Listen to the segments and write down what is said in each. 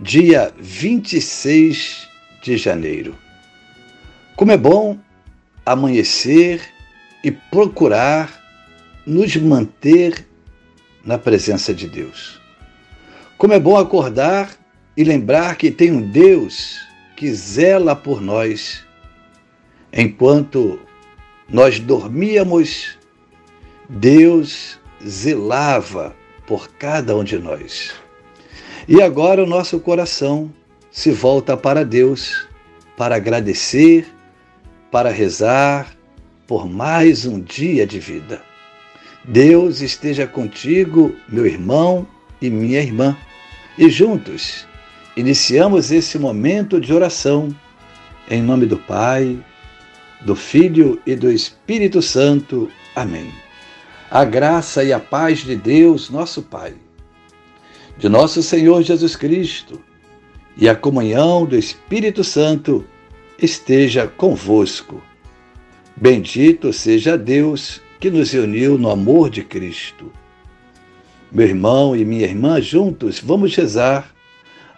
dia 26 de janeiro. Como é bom amanhecer e procurar nos manter na presença de Deus. Como é bom acordar e lembrar que tem um Deus que zela por nós enquanto nós dormíamos, Deus zelava por cada um de nós. E agora o nosso coração se volta para Deus para agradecer, para rezar por mais um dia de vida. Deus esteja contigo, meu irmão e minha irmã, e juntos iniciamos esse momento de oração em nome do Pai, do Filho e do Espírito Santo. Amém. A graça e a paz de Deus, nosso Pai de nosso Senhor Jesus Cristo e a comunhão do Espírito Santo esteja convosco. Bendito seja Deus que nos uniu no amor de Cristo. Meu irmão e minha irmã, juntos vamos rezar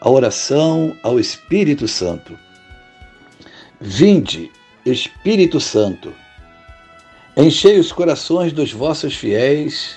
a oração ao Espírito Santo. Vinde, Espírito Santo, enchei os corações dos vossos fiéis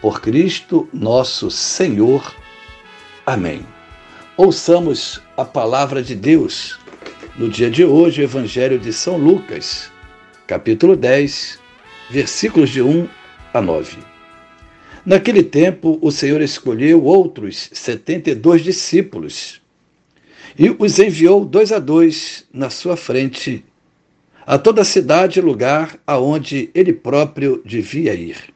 por Cristo nosso Senhor. Amém. Ouçamos a palavra de Deus no dia de hoje, o Evangelho de São Lucas, capítulo 10, versículos de 1 a 9. Naquele tempo, o Senhor escolheu outros setenta e dois discípulos e os enviou dois a dois na sua frente a toda a cidade e lugar aonde ele próprio devia ir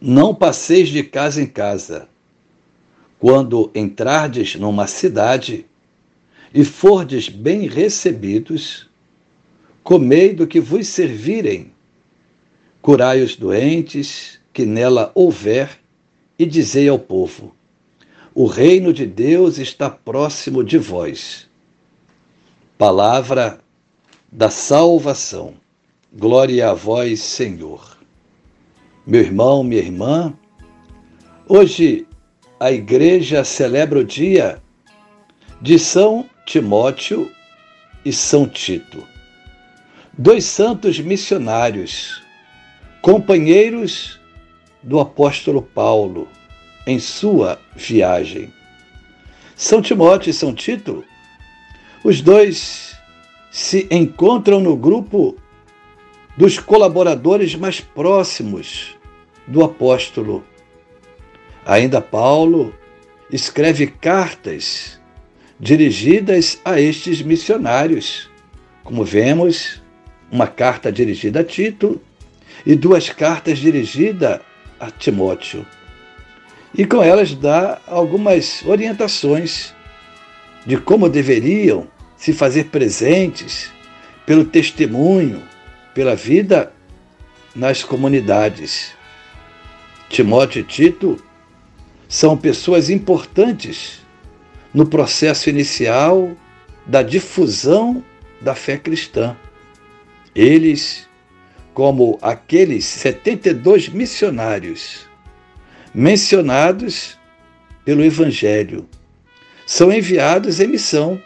Não passeis de casa em casa. Quando entrardes numa cidade e fordes bem recebidos, comei do que vos servirem, curai os doentes que nela houver, e dizei ao povo: O reino de Deus está próximo de vós. Palavra da salvação. Glória a vós, Senhor meu irmão, minha irmã, hoje a igreja celebra o dia de São Timóteo e São Tito, dois santos missionários, companheiros do apóstolo Paulo em sua viagem. São Timóteo e São Tito, os dois se encontram no grupo dos colaboradores mais próximos do apóstolo. Ainda Paulo escreve cartas dirigidas a estes missionários. Como vemos, uma carta dirigida a Tito e duas cartas dirigidas a Timóteo. E com elas dá algumas orientações de como deveriam se fazer presentes pelo testemunho, pela vida nas comunidades. Timóteo e Tito são pessoas importantes no processo inicial da difusão da fé cristã. Eles, como aqueles 72 missionários mencionados pelo Evangelho, são enviados em missão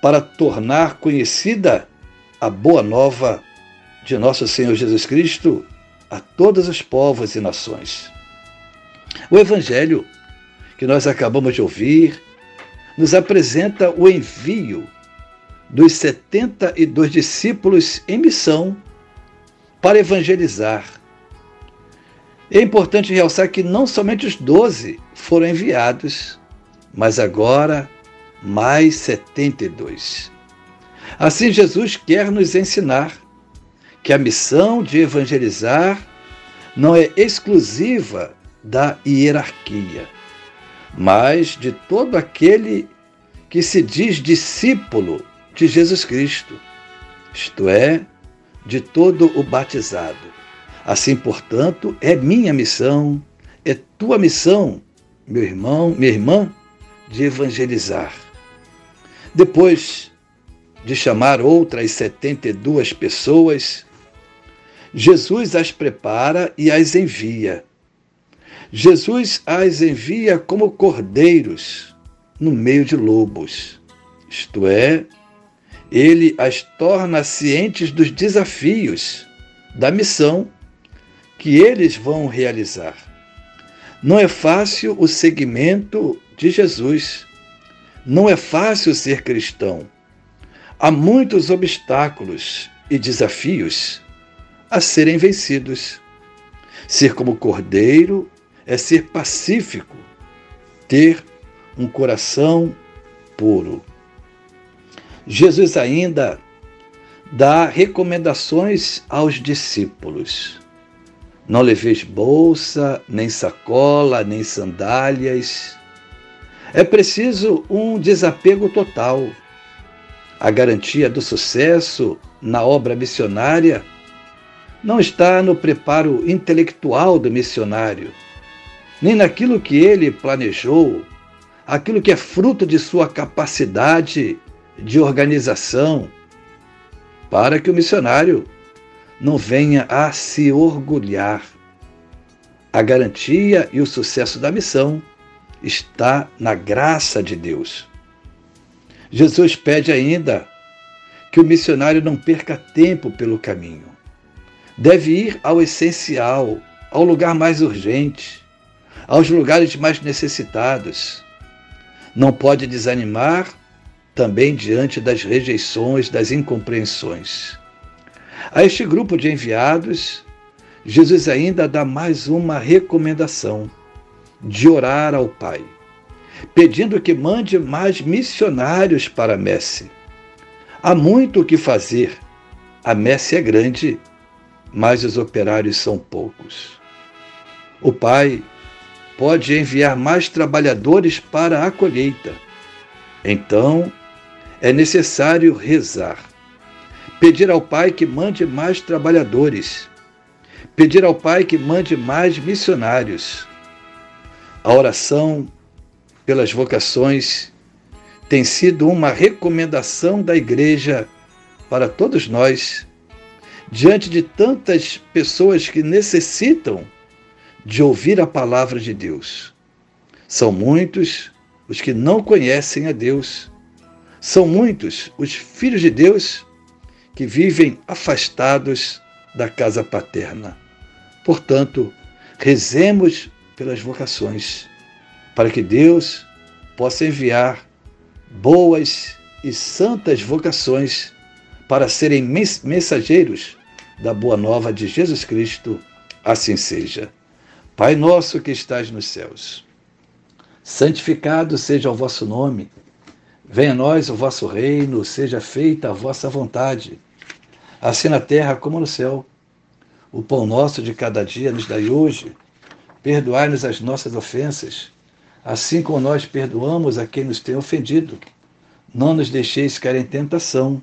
para tornar conhecida a boa nova de nosso Senhor Jesus Cristo a todos os povos e nações. O Evangelho que nós acabamos de ouvir nos apresenta o envio dos 72 discípulos em missão para evangelizar. É importante realçar que não somente os doze foram enviados, mas agora mais 72. Assim, Jesus quer nos ensinar que a missão de evangelizar não é exclusiva da hierarquia, mas de todo aquele que se diz discípulo de Jesus Cristo, isto é, de todo o batizado. Assim, portanto, é minha missão, é tua missão, meu irmão, minha irmã, de evangelizar. Depois de chamar outras 72 pessoas, Jesus as prepara e as envia. Jesus as envia como cordeiros no meio de lobos, isto é, ele as torna cientes dos desafios da missão que eles vão realizar. Não é fácil o seguimento de Jesus. Não é fácil ser cristão. Há muitos obstáculos e desafios a serem vencidos. Ser como cordeiro é ser pacífico, ter um coração puro. Jesus ainda dá recomendações aos discípulos. Não leveis bolsa, nem sacola, nem sandálias. É preciso um desapego total. A garantia do sucesso na obra missionária não está no preparo intelectual do missionário, nem naquilo que ele planejou, aquilo que é fruto de sua capacidade de organização, para que o missionário não venha a se orgulhar. A garantia e o sucesso da missão está na graça de Deus. Jesus pede ainda que o missionário não perca tempo pelo caminho. Deve ir ao essencial, ao lugar mais urgente, aos lugares mais necessitados. Não pode desanimar também diante das rejeições, das incompreensões. A este grupo de enviados, Jesus ainda dá mais uma recomendação de orar ao Pai, pedindo que mande mais missionários para a messe. Há muito o que fazer. A messe é grande, mas os operários são poucos. O Pai pode enviar mais trabalhadores para a colheita. Então, é necessário rezar. Pedir ao Pai que mande mais trabalhadores. Pedir ao Pai que mande mais missionários. A oração pelas vocações tem sido uma recomendação da Igreja para todos nós, diante de tantas pessoas que necessitam de ouvir a palavra de Deus. São muitos os que não conhecem a Deus são muitos os filhos de Deus que vivem afastados da casa paterna. Portanto, rezemos pelas vocações, para que Deus possa enviar boas e santas vocações para serem mensageiros da boa nova de Jesus Cristo. Assim seja. Pai nosso que estás nos céus, santificado seja o vosso nome. Venha a nós o vosso reino, seja feita a vossa vontade, assim na terra como no céu. O pão nosso de cada dia nos dai hoje. Perdoai-nos as nossas ofensas, assim como nós perdoamos a quem nos tem ofendido. Não nos deixeis cair em tentação,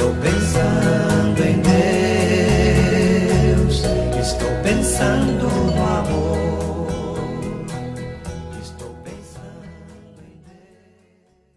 Estou pensando.